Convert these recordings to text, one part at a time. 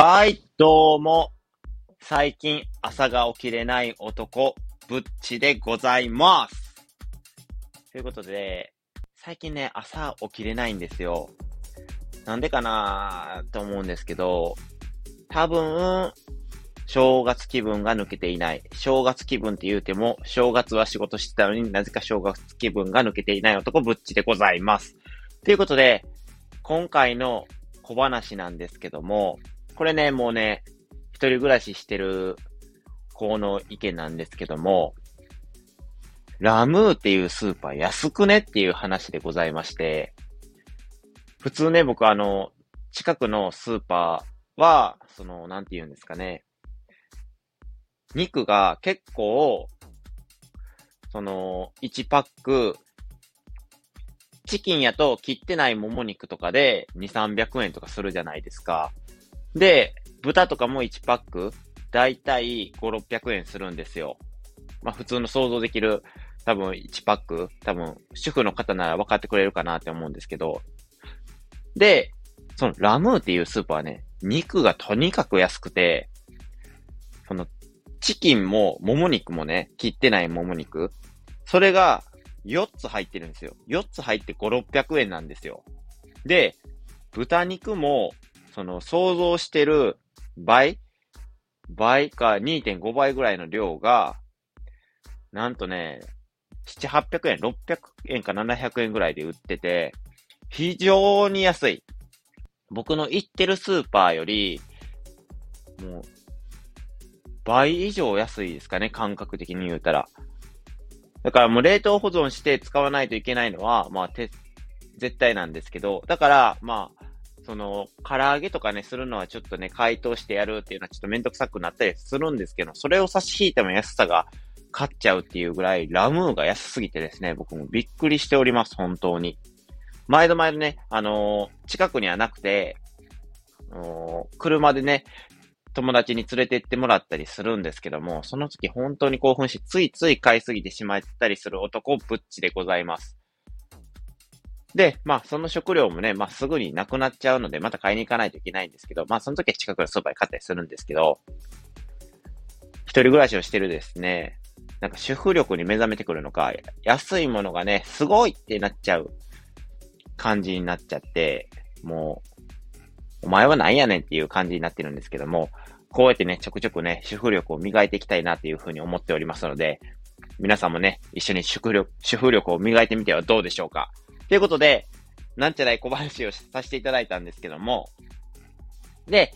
はい、どうも。最近朝が起きれない男、ぶっちでございます。ということで、最近ね、朝起きれないんですよ。なんでかなーと思うんですけど、多分、正月気分が抜けていない。正月気分って言うても、正月は仕事してたのになぜか正月気分が抜けていない男、ぶっちでございます。ということで、今回の小話なんですけども、これね、もうね、一人暮らししてる子の意見なんですけども、ラムーっていうスーパー安くねっていう話でございまして、普通ね、僕あの、近くのスーパーは、その、なんて言うんですかね、肉が結構、その、1パック、チキンやと切ってないもも肉とかで2、300円とかするじゃないですか。で、豚とかも1パック、だいたい5、600円するんですよ。まあ普通の想像できる、多分1パック、多分主婦の方なら分かってくれるかなって思うんですけど。で、そのラムーっていうスーパーね、肉がとにかく安くて、そのチキンも、もも肉もね、切ってないもも肉。それが、4つ入ってるんですよ。4つ入って5、600円なんですよ。で、豚肉も、その、想像してる倍倍か2.5倍ぐらいの量が、なんとね、7、800円、600円か700円ぐらいで売ってて、非常に安い。僕の行ってるスーパーより、もう倍以上安いですかね、感覚的に言うたら。だからもう冷凍保存して使わないといけないのは、まあ、絶対なんですけど、だから、まあ、その、唐揚げとかね、するのはちょっとね、解凍してやるっていうのはちょっとめんどくさくなったりするんですけど、それを差し引いても安さが勝っちゃうっていうぐらい、ラムーが安すぎてですね、僕もびっくりしております、本当に。毎度毎度ね、あのー、近くにはなくて、あの車でね、友達に連れて行ってもらったりするんですけども、その時本当に興奮し、ついつい買いすぎてしまったりする男、ぶっちでございます。で、まあ、その食料もね、まあ、すぐになくなっちゃうので、また買いに行かないといけないんですけど、まあ、その時は近くのスーパーで買ったりするんですけど、一人暮らしをしてるですね、なんか主婦力に目覚めてくるのか、安いものがね、すごいってなっちゃう感じになっちゃって、もう、お前は何やねんっていう感じになってるんですけども、こうやってね、ちょくちょくね、主婦力を磨いていきたいなっていうふうに思っておりますので、皆さんもね、一緒に主婦力、主婦力を磨いてみてはどうでしょうか。ということで、なんちゃらい小話をさせていただいたんですけども、で、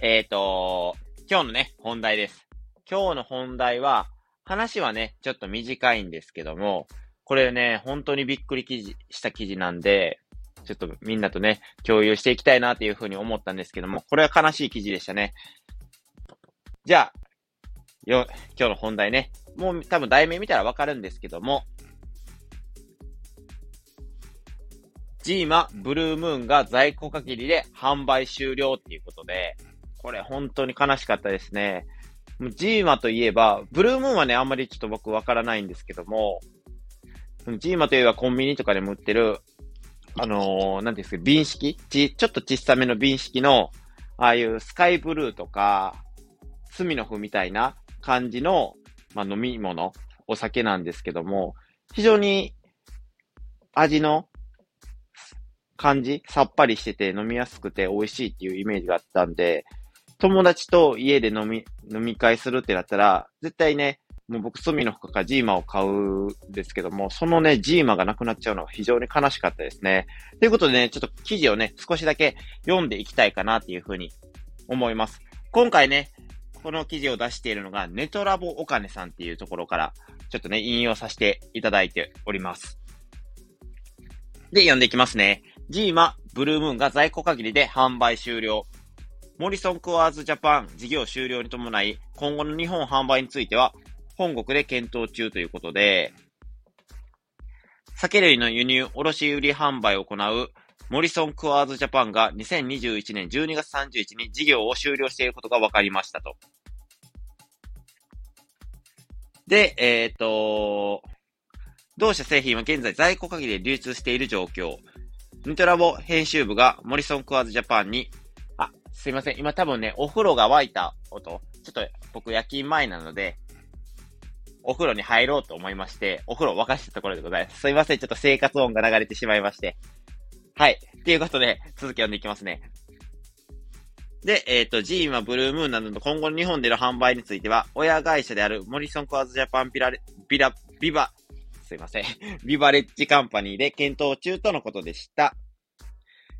えっ、ー、と、今日のね、本題です。今日の本題は、話はね、ちょっと短いんですけども、これね、本当にびっくり記事した記事なんで、ちょっとみんなとね、共有していきたいなっていうふうに思ったんですけども、これは悲しい記事でしたね。じゃあ、よ、今日の本題ね。もう多分題名見たらわかるんですけども、ジーマブルームーンが在庫限りで販売終了っていうことで、これ本当に悲しかったですね。ジーマといえば、ブルームーンはね、あんまりちょっと僕わからないんですけども、ジーマといえばコンビニとかでも売ってるあのー、なんですか、瓶式ち、ちょっと小さめの瓶式の、ああいうスカイブルーとか、スミノフみたいな感じの、まあ、飲み物、お酒なんですけども、非常に味の感じ、さっぱりしてて飲みやすくて美味しいっていうイメージがあったんで、友達と家で飲み、飲み会するってなったら、絶対ね、もう僕、スミの服かジーマを買うんですけども、そのね、ジーマがなくなっちゃうのは非常に悲しかったですね。ということでね、ちょっと記事をね、少しだけ読んでいきたいかなっていうふうに思います。今回ね、この記事を出しているのが、ネトラボお金さんっていうところから、ちょっとね、引用させていただいております。で、読んでいきますね。ジーマ、ブルームーンが在庫限りで販売終了。モルソン・クアーズ・ジャパン事業終了に伴い、今後の日本販売については、本国で検討中ということで、酒類の輸入、卸売販売を行うモルソン・クアーズ・ジャパンが2021年12月31日に事業を終了していることが分かりましたと。で、えっ、ー、と、同社製品は現在在庫限りで流通している状況。ニトラボ編集部がモリソン・クワーズ・ジャパンに、あ、すいません。今多分ね、お風呂が沸いた音。ちょっと僕夜勤前なので、お風呂に入ろうと思いまして、お風呂沸かしたところでございます。すいません。ちょっと生活音が流れてしまいまして。はい。ということで、続き読んでいきますね。で、えっ、ー、と、ジーマ、ブルームーンなどの今後の日本での販売については、親会社であるモリソンコアーズジャパンビラレ、ビラ、ビバ、すいません。ビバレッジカンパニーで検討中とのことでした。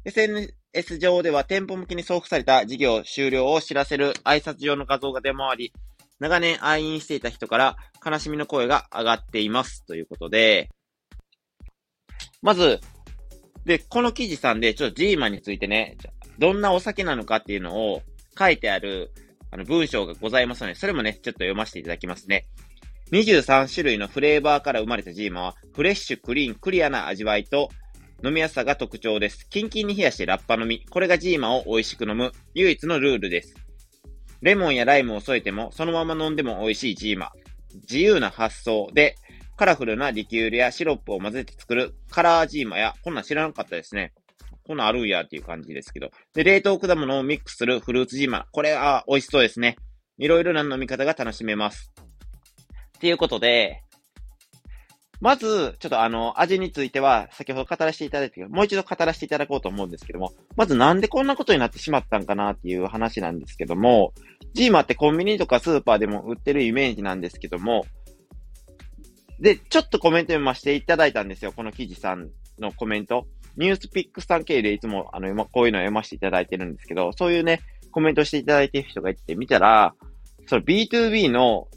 SNS 上では店舗向けに送付された事業終了を知らせる挨拶状の画像が出回り、長年愛飲していた人から悲しみの声が上がっています。ということで、まず、で、この記事さんで、ちょっとジーマについてね、どんなお酒なのかっていうのを書いてある、あの、文章がございますので、それもね、ちょっと読ませていただきますね。23種類のフレーバーから生まれたジーマは、フレッシュ、クリーン、クリアな味わいと、飲みやすさが特徴です。キンキンに冷やしてラッパ飲み。これがジーマを美味しく飲む唯一のルールです。レモンやライムを添えても、そのまま飲んでも美味しいジーマ。自由な発想で、カラフルなリキュールやシロップを混ぜて作るカラージーマや、こんなん知らなかったですね。こんなんあるんやっていう感じですけど。で、冷凍果物をミックスするフルーツジーマ。これは美味しそうですね。いろいろな飲み方が楽しめます。っていうことで、まず、ちょっとあの、味については、先ほど語らせていただいたもう一度語らせていただこうと思うんですけども、まずなんでこんなことになってしまったんかなっていう話なんですけども、ジーマってコンビニとかスーパーでも売ってるイメージなんですけども、で、ちょっとコメント読ませていただいたんですよ。この記事さんのコメント。ニュースピックスさん経由でいつも、あの、今こういうのを読ませていただいてるんですけど、そういうね、コメントしていただいてる人がいて、見たら、その B2B の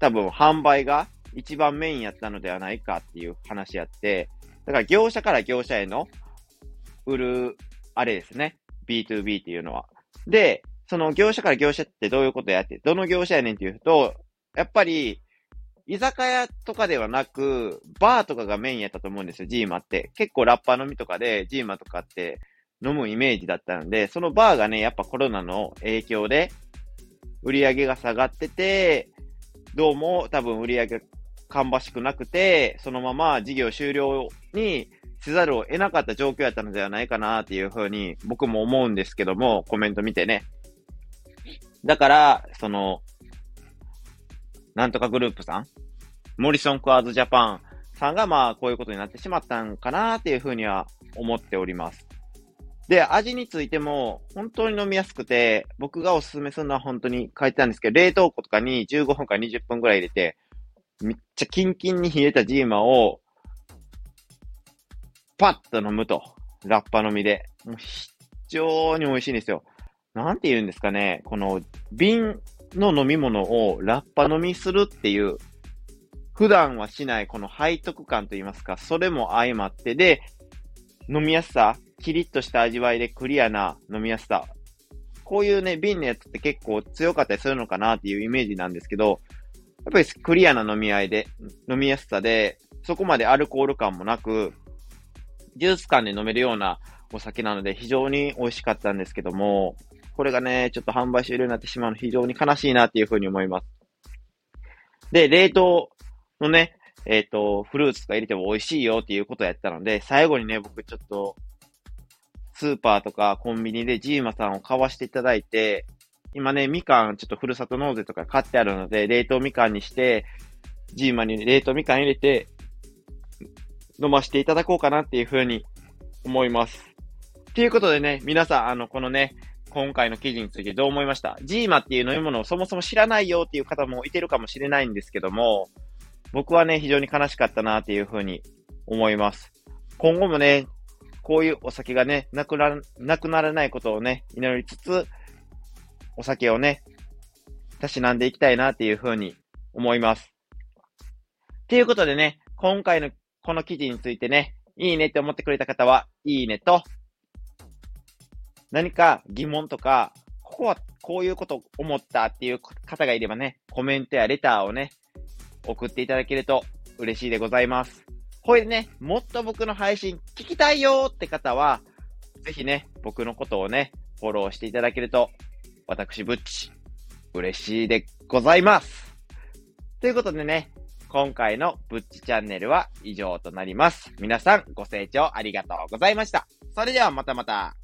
多分販売が一番メインやったのではないかっていう話やって、だから業者から業者への売る、あれですね。B2B っていうのは。で、その業者から業者ってどういうことやって、どの業者やねんっていうと、やっぱり、居酒屋とかではなく、バーとかがメインやったと思うんですよ、ジーマって。結構ラッパー飲みとかで、ジーマとかって飲むイメージだったので、そのバーがね、やっぱコロナの影響で、売り上げが下がってて、どうも多分売り上げ芳しくなくて、そのまま事業終了にせざるを得なかった状況やったのではないかなっていうふうに僕も思うんですけども、コメント見てね。だから、その、なんとかグループさん、モリソンクワーズジャパンさんがまあこういうことになってしまったんかなっていうふうには思っております。で、味についても本当に飲みやすくて、僕がおすすめするのは本当に書いてたんですけど、冷凍庫とかに15分から20分くらい入れて、めっちゃキンキンに冷えたジーマを、パッと飲むと。ラッパ飲みで。もう非常に美味しいんですよ。なんて言うんですかね。この瓶の飲み物をラッパ飲みするっていう、普段はしないこの背徳感と言いますか、それも相まって、で、飲みやすさ、キリッとした味わいでクリアな飲みやすさ。こういうね、瓶のやつって結構強かったりするのかなっていうイメージなんですけど、やっぱりクリアな飲み合いで、飲みやすさで、そこまでアルコール感もなく、ジュース感で飲めるようなお酒なので非常に美味しかったんですけども、これがね、ちょっと販売終了になってしまうの非常に悲しいなっていうふうに思います。で、冷凍のね、えっ、ー、と、フルーツとか入れても美味しいよっていうことをやったので、最後にね、僕ちょっと、スーパーとかコンビニでジーマさんを買わしていただいて、今ね、みかん、ちょっとふるさと納税とか買ってあるので、冷凍みかんにして、ジーマに冷凍みかん入れて、飲ませていただこうかなっていうふうに思います。ということでね、皆さん、あの、このね、今回の記事についてどう思いました？ジーマっていう飲み物をそもそも知らないよっていう方もいてるかもしれないんですけども、僕はね、非常に悲しかったなっていうふうに思います。今後もね、こういうお酒がね、なくな、なくならないことをね、祈りつつ、お酒をね、たしなんでいきたいなっていうふうに思います。ということでね、今回のこの記事についてね、いいねって思ってくれた方は、いいねと、何か疑問とか、ここはこういうこと思ったっていう方がいればね、コメントやレターをね、送っていただけると嬉しいでございます。これでね、もっと僕の配信聞きたいよって方は、ぜひね、僕のことをね、フォローしていただけると私、ぶっち、嬉しいでございます。ということでね、今回のぶっちチャンネルは以上となります。皆さんご清聴ありがとうございました。それではまたまた。